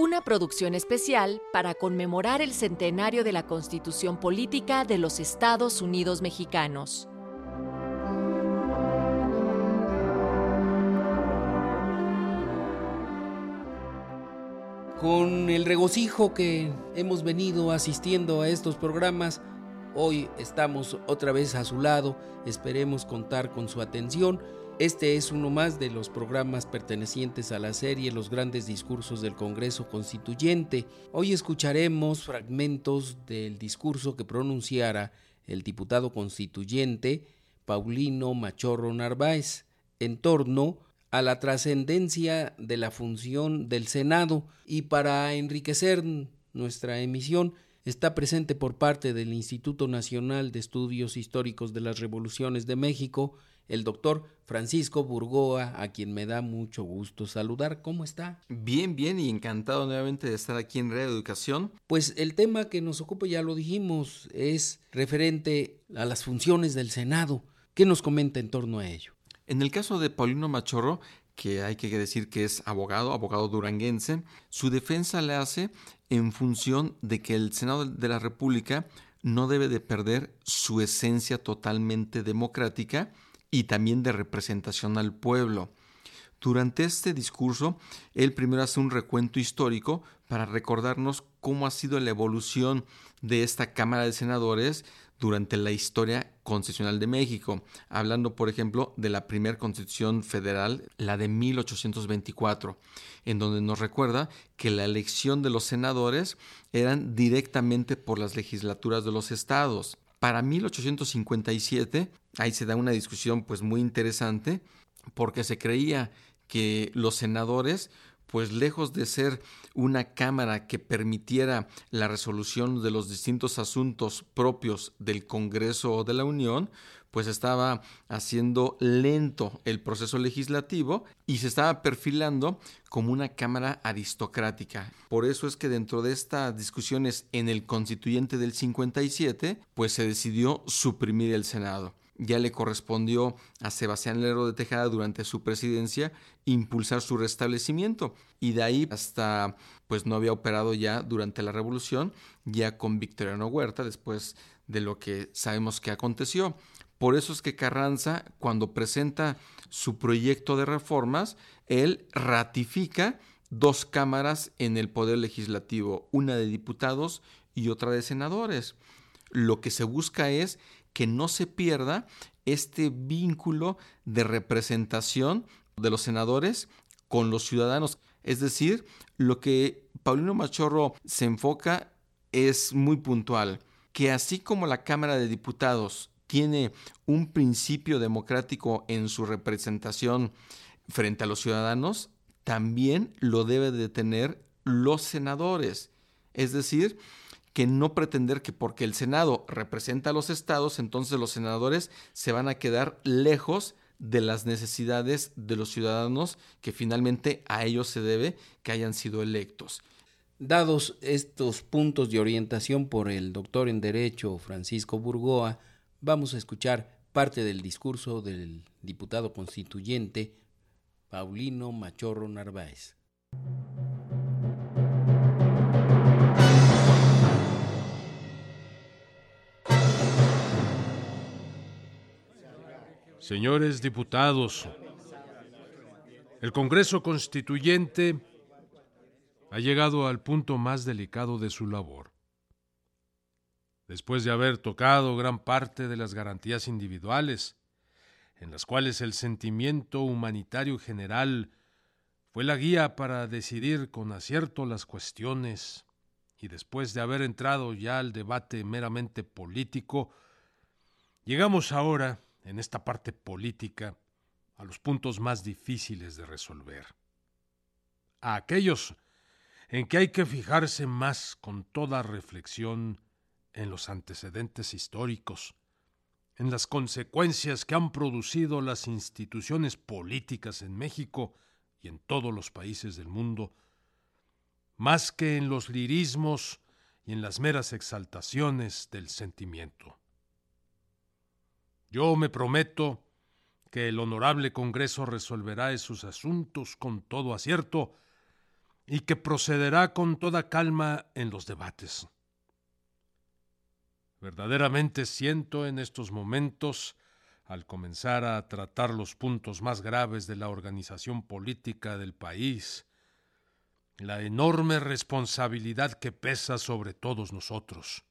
Una producción especial para conmemorar el centenario de la Constitución Política de los Estados Unidos Mexicanos. Con el regocijo que hemos venido asistiendo a estos programas, hoy estamos otra vez a su lado, esperemos contar con su atención este es uno más de los programas pertenecientes a la serie Los grandes discursos del Congreso Constituyente. Hoy escucharemos fragmentos del discurso que pronunciara el diputado constituyente Paulino Machorro Narváez en torno a la trascendencia de la función del Senado y para enriquecer nuestra emisión está presente por parte del Instituto Nacional de Estudios Históricos de las Revoluciones de México el doctor Francisco Burgoa, a quien me da mucho gusto saludar. ¿Cómo está? Bien, bien y encantado nuevamente de estar aquí en Red Educación. Pues el tema que nos ocupa, ya lo dijimos, es referente a las funciones del Senado. ¿Qué nos comenta en torno a ello? En el caso de Paulino Machorro, que hay que decir que es abogado, abogado duranguense, su defensa le hace en función de que el Senado de la República no debe de perder su esencia totalmente democrática, y también de representación al pueblo. Durante este discurso, él primero hace un recuento histórico para recordarnos cómo ha sido la evolución de esta Cámara de Senadores durante la historia constitucional de México, hablando, por ejemplo, de la primera constitución federal, la de 1824, en donde nos recuerda que la elección de los senadores eran directamente por las legislaturas de los estados. Para 1857, ahí se da una discusión pues muy interesante, porque se creía que los senadores pues lejos de ser una cámara que permitiera la resolución de los distintos asuntos propios del Congreso de la Unión, pues estaba haciendo lento el proceso legislativo y se estaba perfilando como una cámara aristocrática. Por eso es que dentro de estas discusiones en el constituyente del 57, pues se decidió suprimir el Senado ya le correspondió a Sebastián Lerro de Tejada durante su presidencia impulsar su restablecimiento y de ahí hasta pues no había operado ya durante la revolución ya con Victoriano Huerta después de lo que sabemos que aconteció. Por eso es que Carranza cuando presenta su proyecto de reformas, él ratifica dos cámaras en el poder legislativo, una de diputados y otra de senadores. Lo que se busca es que no se pierda este vínculo de representación de los senadores con los ciudadanos. Es decir, lo que Paulino Machorro se enfoca es muy puntual, que así como la Cámara de Diputados tiene un principio democrático en su representación frente a los ciudadanos, también lo debe de tener los senadores. Es decir, que no pretender que porque el Senado representa a los estados, entonces los senadores se van a quedar lejos de las necesidades de los ciudadanos que finalmente a ellos se debe que hayan sido electos. Dados estos puntos de orientación por el doctor en Derecho Francisco Burgoa, vamos a escuchar parte del discurso del diputado constituyente Paulino Machorro Narváez. Señores diputados, el Congreso Constituyente ha llegado al punto más delicado de su labor. Después de haber tocado gran parte de las garantías individuales, en las cuales el sentimiento humanitario general fue la guía para decidir con acierto las cuestiones, y después de haber entrado ya al debate meramente político, llegamos ahora en esta parte política a los puntos más difíciles de resolver, a aquellos en que hay que fijarse más con toda reflexión en los antecedentes históricos, en las consecuencias que han producido las instituciones políticas en México y en todos los países del mundo, más que en los lirismos y en las meras exaltaciones del sentimiento. Yo me prometo que el honorable Congreso resolverá esos asuntos con todo acierto y que procederá con toda calma en los debates. Verdaderamente siento en estos momentos, al comenzar a tratar los puntos más graves de la organización política del país, la enorme responsabilidad que pesa sobre todos nosotros.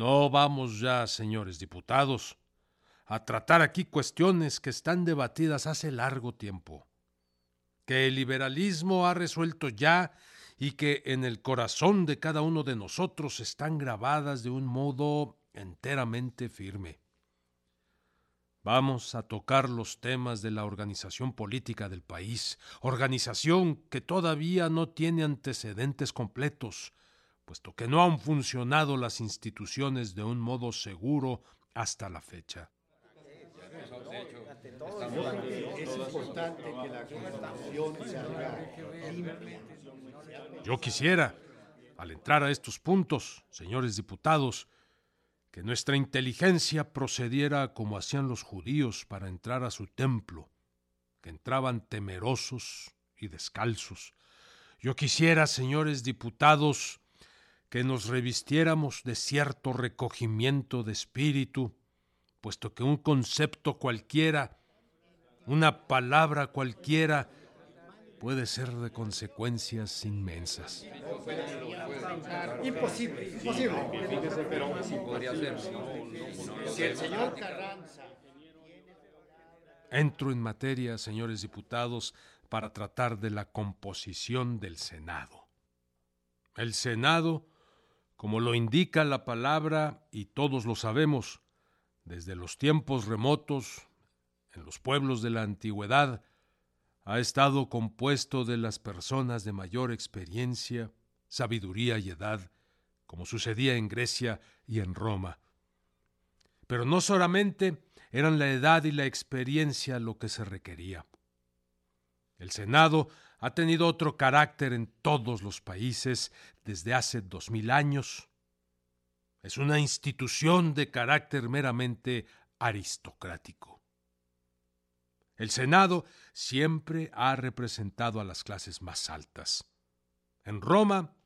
No vamos ya, señores diputados, a tratar aquí cuestiones que están debatidas hace largo tiempo, que el liberalismo ha resuelto ya y que en el corazón de cada uno de nosotros están grabadas de un modo enteramente firme. Vamos a tocar los temas de la organización política del país, organización que todavía no tiene antecedentes completos, puesto que no han funcionado las instituciones de un modo seguro hasta la fecha. Yo quisiera, al entrar a estos puntos, señores diputados, que nuestra inteligencia procediera como hacían los judíos para entrar a su templo, que entraban temerosos y descalzos. Yo quisiera, señores diputados, que nos revistiéramos de cierto recogimiento de espíritu, puesto que un concepto cualquiera, una palabra cualquiera, puede ser de consecuencias inmensas. Imposible, imposible. Entro en materia, señores diputados, para tratar de la composición del Senado. El Senado, como lo indica la palabra, y todos lo sabemos, desde los tiempos remotos, en los pueblos de la antigüedad, ha estado compuesto de las personas de mayor experiencia, sabiduría y edad, como sucedía en Grecia y en Roma. Pero no solamente eran la edad y la experiencia lo que se requería. El Senado ha tenido otro carácter en todos los países desde hace dos mil años, es una institución de carácter meramente aristocrático. El Senado siempre ha representado a las clases más altas. En Roma,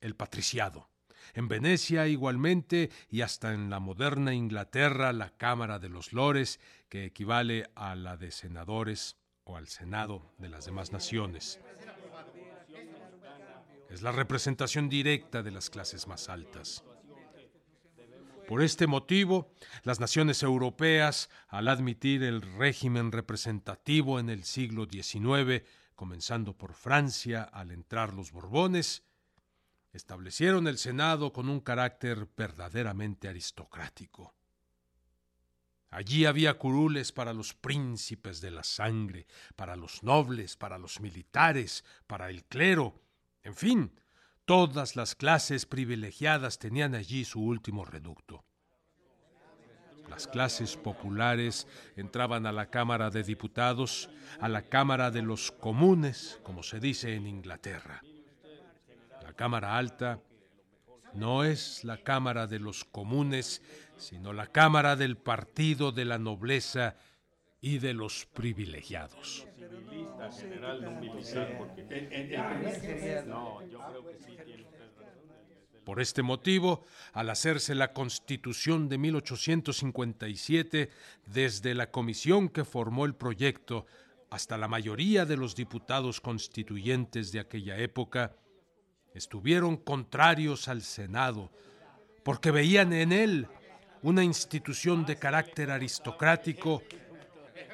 el patriciado. En Venecia igualmente y hasta en la moderna Inglaterra la Cámara de los Lores, que equivale a la de senadores o al Senado de las demás naciones. Es la representación directa de las clases más altas. Por este motivo, las naciones europeas, al admitir el régimen representativo en el siglo XIX, comenzando por Francia al entrar los Borbones, establecieron el Senado con un carácter verdaderamente aristocrático. Allí había curules para los príncipes de la sangre, para los nobles, para los militares, para el clero, en fin, Todas las clases privilegiadas tenían allí su último reducto. Las clases populares entraban a la Cámara de Diputados, a la Cámara de los Comunes, como se dice en Inglaterra. La Cámara Alta no es la Cámara de los Comunes, sino la Cámara del Partido de la Nobleza y de los privilegiados. Por este motivo, al hacerse la Constitución de 1857, desde la comisión que formó el proyecto hasta la mayoría de los diputados constituyentes de aquella época, estuvieron contrarios al Senado, porque veían en él una institución de carácter aristocrático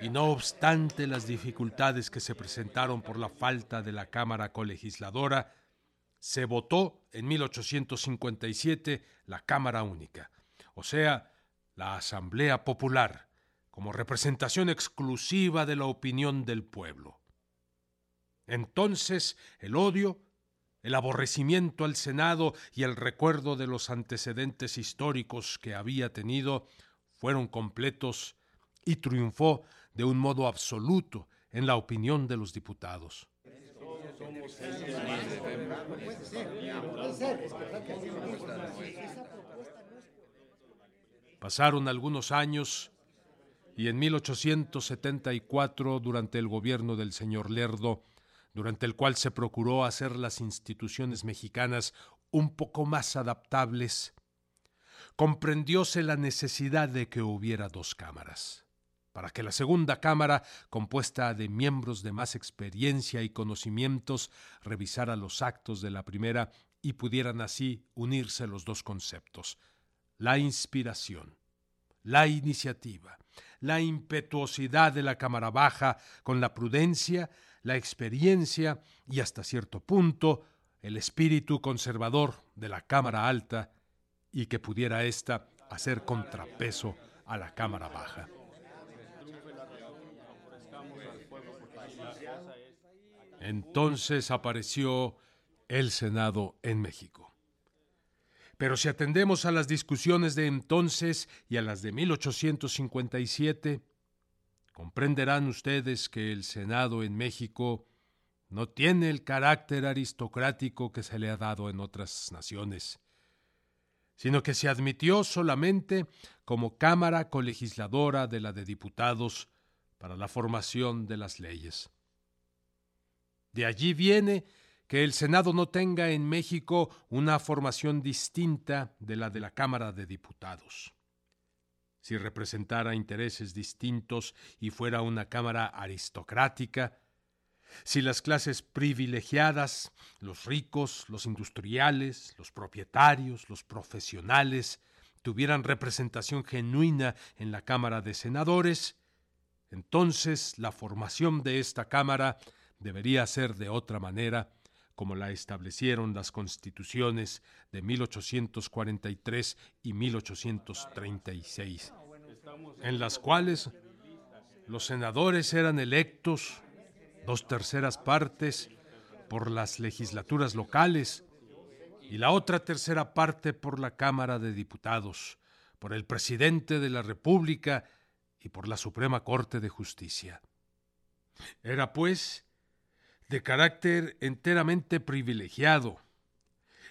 y no obstante las dificultades que se presentaron por la falta de la Cámara colegisladora, se votó en 1857 la Cámara Única, o sea, la Asamblea Popular, como representación exclusiva de la opinión del pueblo. Entonces el odio, el aborrecimiento al Senado y el recuerdo de los antecedentes históricos que había tenido fueron completos y triunfó de un modo absoluto en la opinión de los diputados. Pasaron algunos años y en 1874, durante el gobierno del señor Lerdo, durante el cual se procuró hacer las instituciones mexicanas un poco más adaptables, comprendióse la necesidad de que hubiera dos cámaras, para que la segunda cámara, compuesta de miembros de más experiencia y conocimientos, revisara los actos de la primera y pudieran así unirse los dos conceptos, la inspiración, la iniciativa, la impetuosidad de la Cámara Baja con la prudencia, la experiencia y hasta cierto punto el espíritu conservador de la Cámara Alta y que pudiera ésta hacer contrapeso a la Cámara Baja. Entonces apareció el Senado en México. Pero si atendemos a las discusiones de entonces y a las de 1857, comprenderán ustedes que el Senado en México no tiene el carácter aristocrático que se le ha dado en otras naciones sino que se admitió solamente como Cámara colegisladora de la de Diputados para la formación de las leyes. De allí viene que el Senado no tenga en México una formación distinta de la de la Cámara de Diputados. Si representara intereses distintos y fuera una Cámara aristocrática, si las clases privilegiadas, los ricos, los industriales, los propietarios, los profesionales, tuvieran representación genuina en la Cámara de Senadores, entonces la formación de esta Cámara debería ser de otra manera, como la establecieron las constituciones de 1843 y 1836, en las cuales los senadores eran electos dos terceras partes por las legislaturas locales y la otra tercera parte por la Cámara de Diputados, por el presidente de la República y por la Suprema Corte de Justicia. Era, pues, de carácter enteramente privilegiado.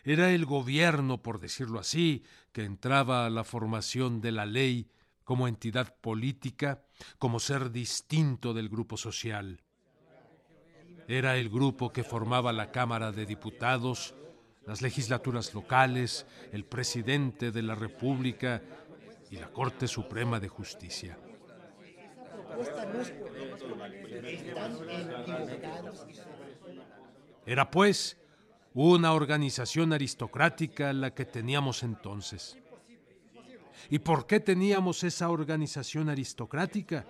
Era el gobierno, por decirlo así, que entraba a la formación de la ley como entidad política, como ser distinto del grupo social. Era el grupo que formaba la Cámara de Diputados, las legislaturas locales, el presidente de la República y la Corte Suprema de Justicia. Era pues una organización aristocrática la que teníamos entonces. ¿Y por qué teníamos esa organización aristocrática?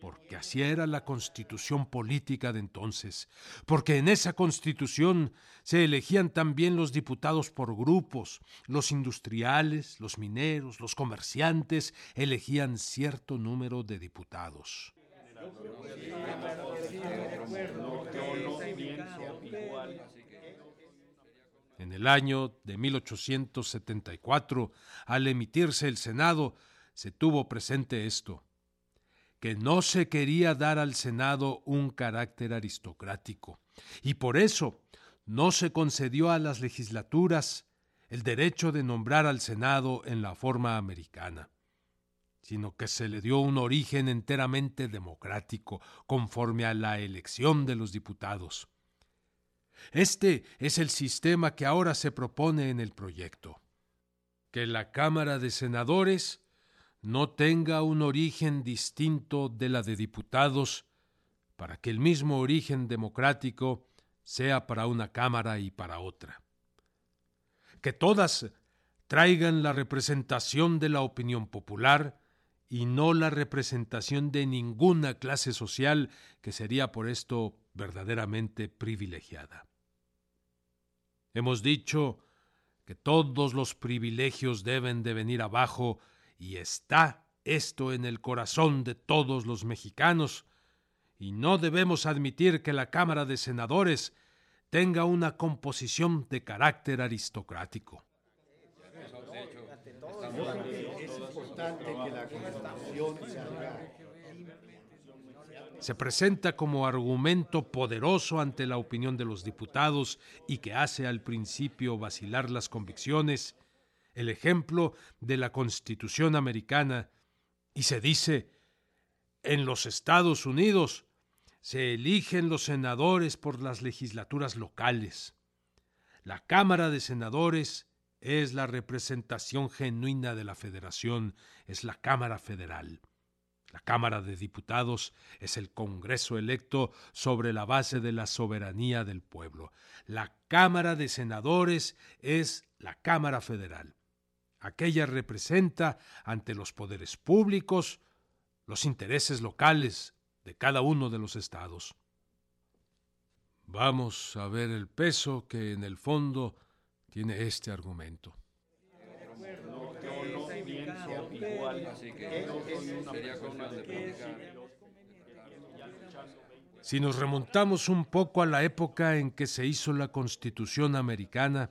Porque así era la constitución política de entonces, porque en esa constitución se elegían también los diputados por grupos, los industriales, los mineros, los comerciantes elegían cierto número de diputados. En el año de 1874, al emitirse el Senado, se tuvo presente esto que no se quería dar al Senado un carácter aristocrático, y por eso no se concedió a las legislaturas el derecho de nombrar al Senado en la forma americana, sino que se le dio un origen enteramente democrático, conforme a la elección de los diputados. Este es el sistema que ahora se propone en el proyecto. Que la Cámara de Senadores no tenga un origen distinto de la de diputados, para que el mismo origen democrático sea para una Cámara y para otra. Que todas traigan la representación de la opinión popular y no la representación de ninguna clase social que sería por esto verdaderamente privilegiada. Hemos dicho que todos los privilegios deben de venir abajo y está esto en el corazón de todos los mexicanos, y no debemos admitir que la Cámara de Senadores tenga una composición de carácter aristocrático. Se presenta como argumento poderoso ante la opinión de los diputados y que hace al principio vacilar las convicciones, el ejemplo de la Constitución americana, y se dice, en los Estados Unidos se eligen los senadores por las legislaturas locales. La Cámara de Senadores es la representación genuina de la federación, es la Cámara Federal. La Cámara de Diputados es el Congreso electo sobre la base de la soberanía del pueblo. La Cámara de Senadores es la Cámara Federal. Aquella representa ante los poderes públicos los intereses locales de cada uno de los estados. Vamos a ver el peso que en el fondo tiene este argumento. Si nos remontamos un poco a la época en que se hizo la Constitución americana,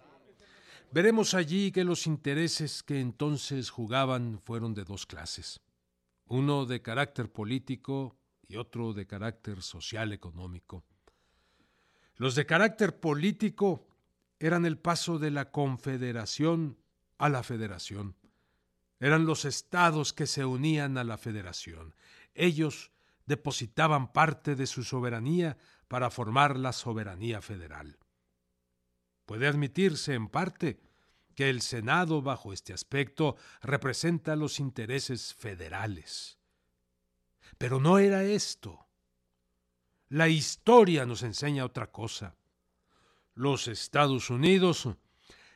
veremos allí que los intereses que entonces jugaban fueron de dos clases uno de carácter político y otro de carácter social económico. Los de carácter político eran el paso de la confederación a la federación. Eran los estados que se unían a la federación. Ellos depositaban parte de su soberanía para formar la soberanía federal. Puede admitirse en parte que el Senado bajo este aspecto representa los intereses federales. Pero no era esto. La historia nos enseña otra cosa. Los Estados Unidos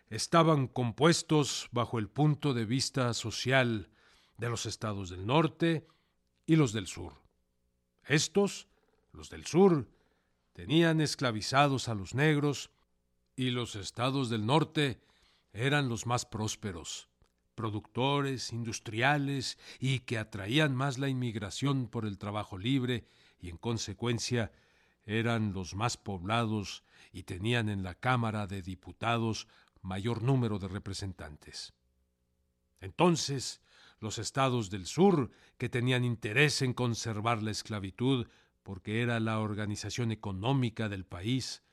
estaban compuestos bajo el punto de vista social de los estados del norte y los del sur. Estos, los del sur, tenían esclavizados a los negros y los estados del norte eran los más prósperos, productores, industriales y que atraían más la inmigración por el trabajo libre y en consecuencia eran los más poblados y tenían en la Cámara de Diputados mayor número de representantes. Entonces, los estados del sur, que tenían interés en conservar la esclavitud, porque era la organización económica del país,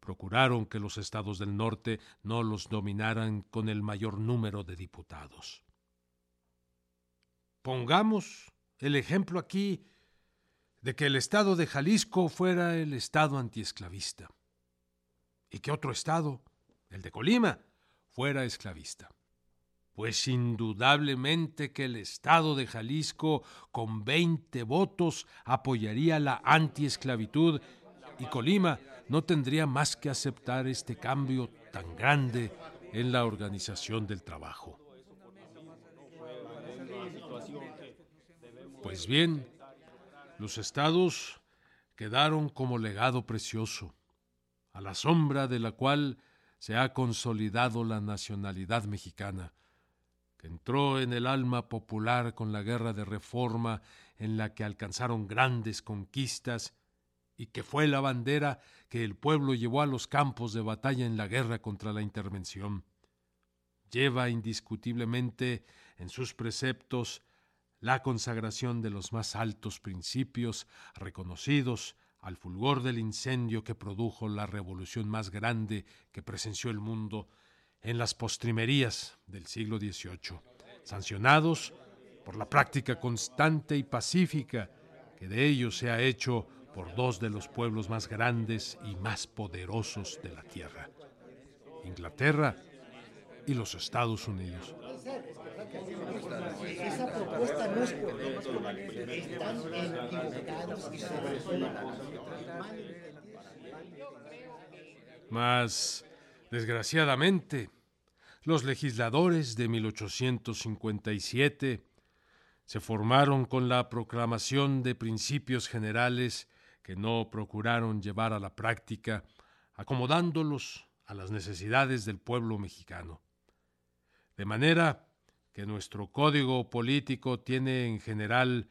procuraron que los estados del norte no los dominaran con el mayor número de diputados. Pongamos el ejemplo aquí de que el estado de Jalisco fuera el estado antiesclavista y que otro estado, el de Colima, fuera esclavista. Pues indudablemente que el estado de Jalisco con veinte votos apoyaría la antiesclavitud y Colima no tendría más que aceptar este cambio tan grande en la organización del trabajo. Pues bien, los estados quedaron como legado precioso, a la sombra de la cual se ha consolidado la nacionalidad mexicana, que entró en el alma popular con la guerra de reforma en la que alcanzaron grandes conquistas y que fue la bandera que el pueblo llevó a los campos de batalla en la guerra contra la intervención. Lleva indiscutiblemente en sus preceptos la consagración de los más altos principios reconocidos al fulgor del incendio que produjo la revolución más grande que presenció el mundo en las postrimerías del siglo XVIII, sancionados por la práctica constante y pacífica que de ellos se ha hecho por dos de los pueblos más grandes y más poderosos de la Tierra, Inglaterra y los Estados Unidos. Mas, desgraciadamente, los legisladores de 1857 se formaron con la proclamación de principios generales que no procuraron llevar a la práctica, acomodándolos a las necesidades del pueblo mexicano. De manera que nuestro código político tiene en general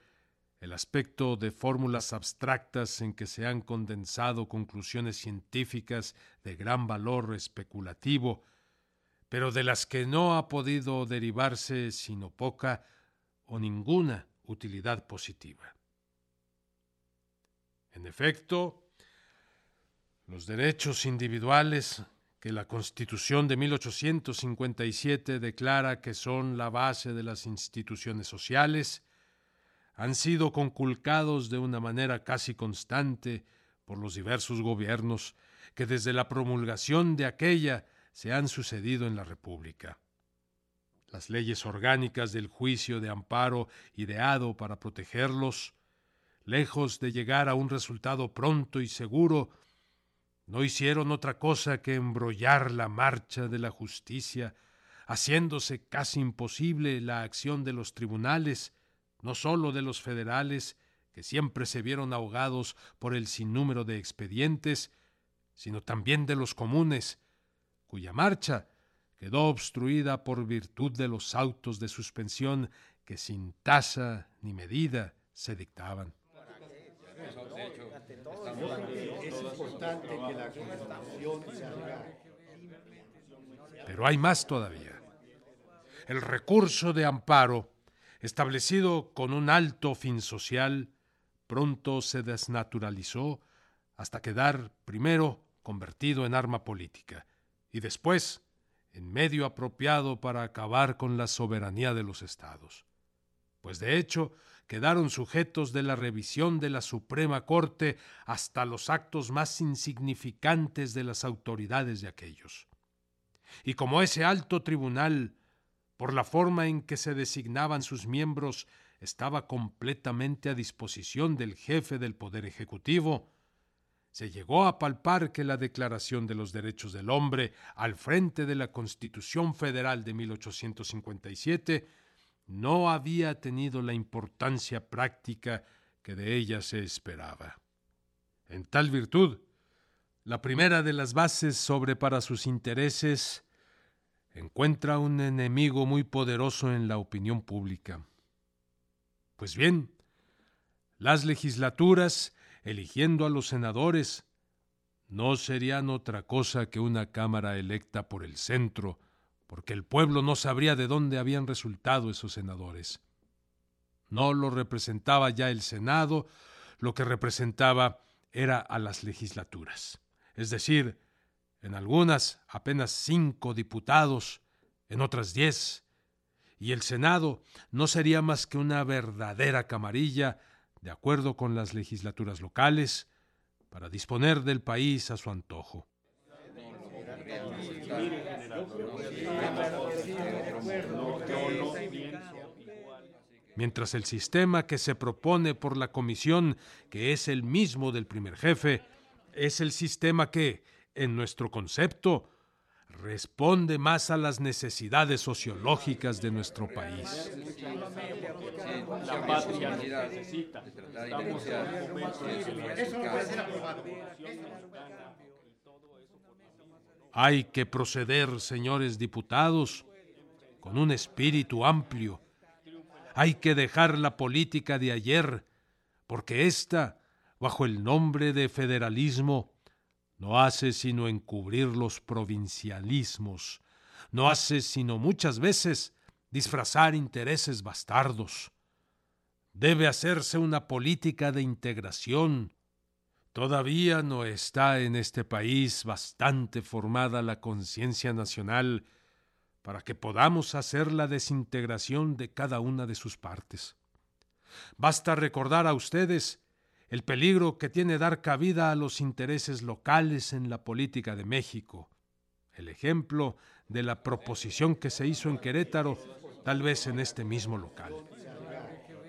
el aspecto de fórmulas abstractas en que se han condensado conclusiones científicas de gran valor especulativo, pero de las que no ha podido derivarse sino poca o ninguna utilidad positiva. En efecto, los derechos individuales que la Constitución de 1857 declara que son la base de las instituciones sociales, han sido conculcados de una manera casi constante por los diversos gobiernos que desde la promulgación de aquella se han sucedido en la República. Las leyes orgánicas del juicio de amparo ideado para protegerlos, lejos de llegar a un resultado pronto y seguro, no hicieron otra cosa que embrollar la marcha de la justicia, haciéndose casi imposible la acción de los tribunales, no sólo de los federales, que siempre se vieron ahogados por el sinnúmero de expedientes, sino también de los comunes, cuya marcha quedó obstruida por virtud de los autos de suspensión que sin tasa ni medida se dictaban. Pero hay más todavía. El recurso de amparo, establecido con un alto fin social, pronto se desnaturalizó hasta quedar, primero, convertido en arma política y después en medio apropiado para acabar con la soberanía de los estados. Pues de hecho, quedaron sujetos de la revisión de la Suprema Corte hasta los actos más insignificantes de las autoridades de aquellos. Y como ese alto tribunal, por la forma en que se designaban sus miembros, estaba completamente a disposición del jefe del Poder Ejecutivo, se llegó a palpar que la Declaración de los Derechos del Hombre, al frente de la Constitución Federal de 1857, no había tenido la importancia práctica que de ella se esperaba. En tal virtud, la primera de las bases sobre para sus intereses encuentra un enemigo muy poderoso en la opinión pública. Pues bien, las legislaturas, eligiendo a los senadores, no serían otra cosa que una Cámara electa por el centro, porque el pueblo no sabría de dónde habían resultado esos senadores. No lo representaba ya el Senado, lo que representaba era a las legislaturas, es decir, en algunas apenas cinco diputados, en otras diez, y el Senado no sería más que una verdadera camarilla, de acuerdo con las legislaturas locales, para disponer del país a su antojo. Mientras el sistema que se propone por la comisión, que es el mismo del primer jefe, es el sistema que, en nuestro concepto, responde más a las necesidades sociológicas de nuestro país. Hay que proceder, señores diputados, con un espíritu amplio. Hay que dejar la política de ayer, porque ésta, bajo el nombre de federalismo, no hace sino encubrir los provincialismos, no hace sino muchas veces disfrazar intereses bastardos. Debe hacerse una política de integración, Todavía no está en este país bastante formada la conciencia nacional para que podamos hacer la desintegración de cada una de sus partes. Basta recordar a ustedes el peligro que tiene dar cabida a los intereses locales en la política de México. El ejemplo de la proposición que se hizo en Querétaro, tal vez en este mismo local.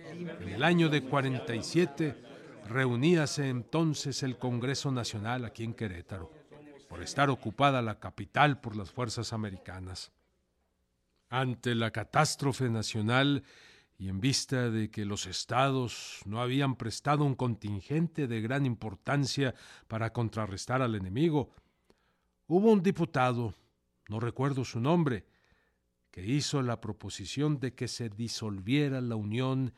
En el año de 47, Reuníase entonces el Congreso Nacional aquí en Querétaro, por estar ocupada la capital por las fuerzas americanas. Ante la catástrofe nacional y en vista de que los estados no habían prestado un contingente de gran importancia para contrarrestar al enemigo, hubo un diputado, no recuerdo su nombre, que hizo la proposición de que se disolviera la Unión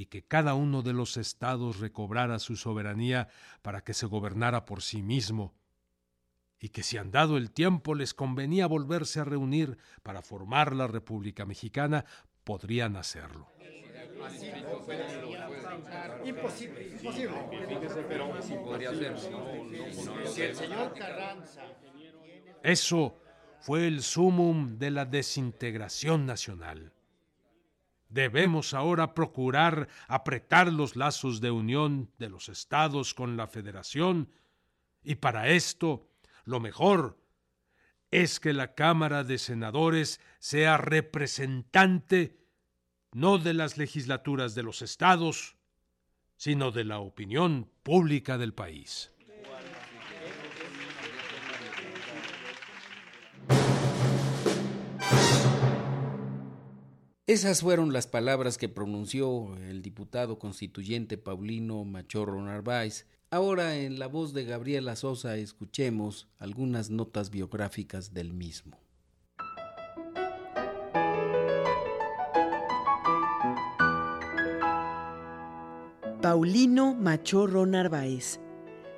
y que cada uno de los estados recobrara su soberanía para que se gobernara por sí mismo, y que si han dado el tiempo les convenía volverse a reunir para formar la República Mexicana, podrían hacerlo. Imposible, imposible. Eso fue el sumum de la desintegración nacional. Debemos ahora procurar apretar los lazos de unión de los estados con la federación y para esto lo mejor es que la Cámara de Senadores sea representante no de las legislaturas de los estados, sino de la opinión pública del país. Esas fueron las palabras que pronunció el diputado constituyente Paulino Machorro Narváez. Ahora en la voz de Gabriela Sosa escuchemos algunas notas biográficas del mismo. Paulino Machorro Narváez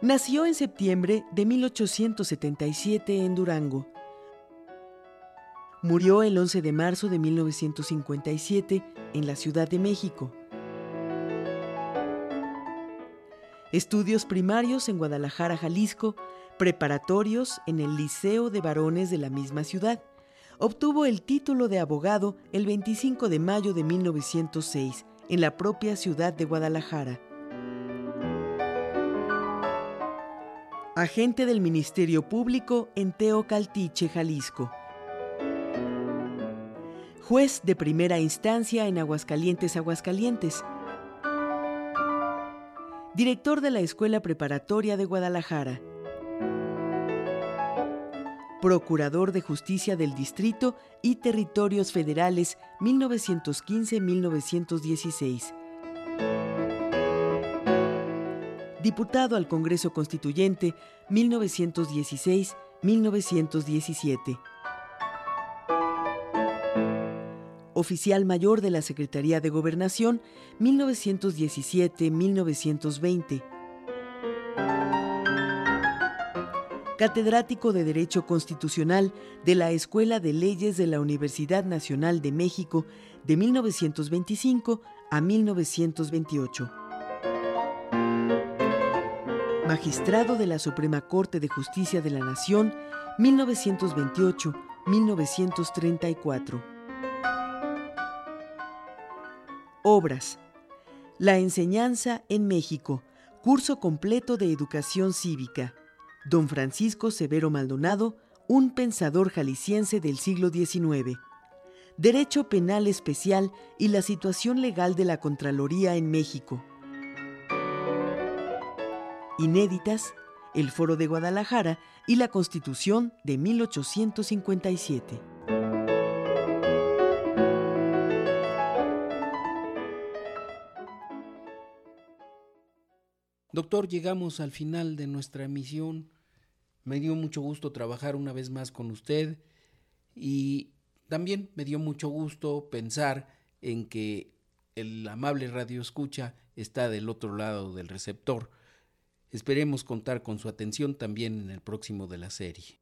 nació en septiembre de 1877 en Durango Murió el 11 de marzo de 1957 en la Ciudad de México. Estudios primarios en Guadalajara, Jalisco, preparatorios en el Liceo de Varones de la misma ciudad. Obtuvo el título de abogado el 25 de mayo de 1906 en la propia ciudad de Guadalajara. Agente del Ministerio Público en Teocaltiche, Jalisco juez de primera instancia en Aguascalientes, Aguascalientes, director de la Escuela Preparatoria de Guadalajara, Procurador de Justicia del Distrito y Territorios Federales 1915-1916. Diputado al Congreso Constituyente 1916-1917. Oficial mayor de la Secretaría de Gobernación 1917-1920. Catedrático de Derecho Constitucional de la Escuela de Leyes de la Universidad Nacional de México de 1925 a 1928. Magistrado de la Suprema Corte de Justicia de la Nación 1928-1934. Obras. La enseñanza en México. Curso completo de educación cívica. Don Francisco Severo Maldonado, un pensador jalisciense del siglo XIX. Derecho Penal Especial y la situación legal de la Contraloría en México. Inéditas, el Foro de Guadalajara y la Constitución de 1857. Doctor, llegamos al final de nuestra misión. Me dio mucho gusto trabajar una vez más con usted y también me dio mucho gusto pensar en que el amable radio escucha está del otro lado del receptor. Esperemos contar con su atención también en el próximo de la serie.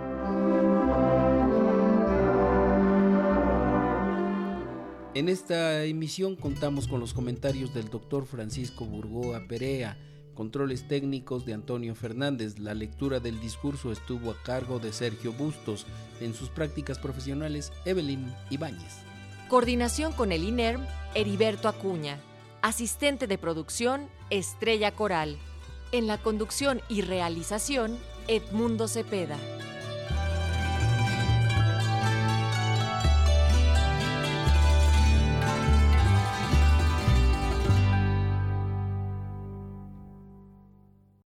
En esta emisión contamos con los comentarios del doctor Francisco Burgoa Perea, controles técnicos de Antonio Fernández, la lectura del discurso estuvo a cargo de Sergio Bustos, en sus prácticas profesionales Evelyn Ibáñez. Coordinación con el INERM, Heriberto Acuña. Asistente de producción, Estrella Coral. En la conducción y realización, Edmundo Cepeda.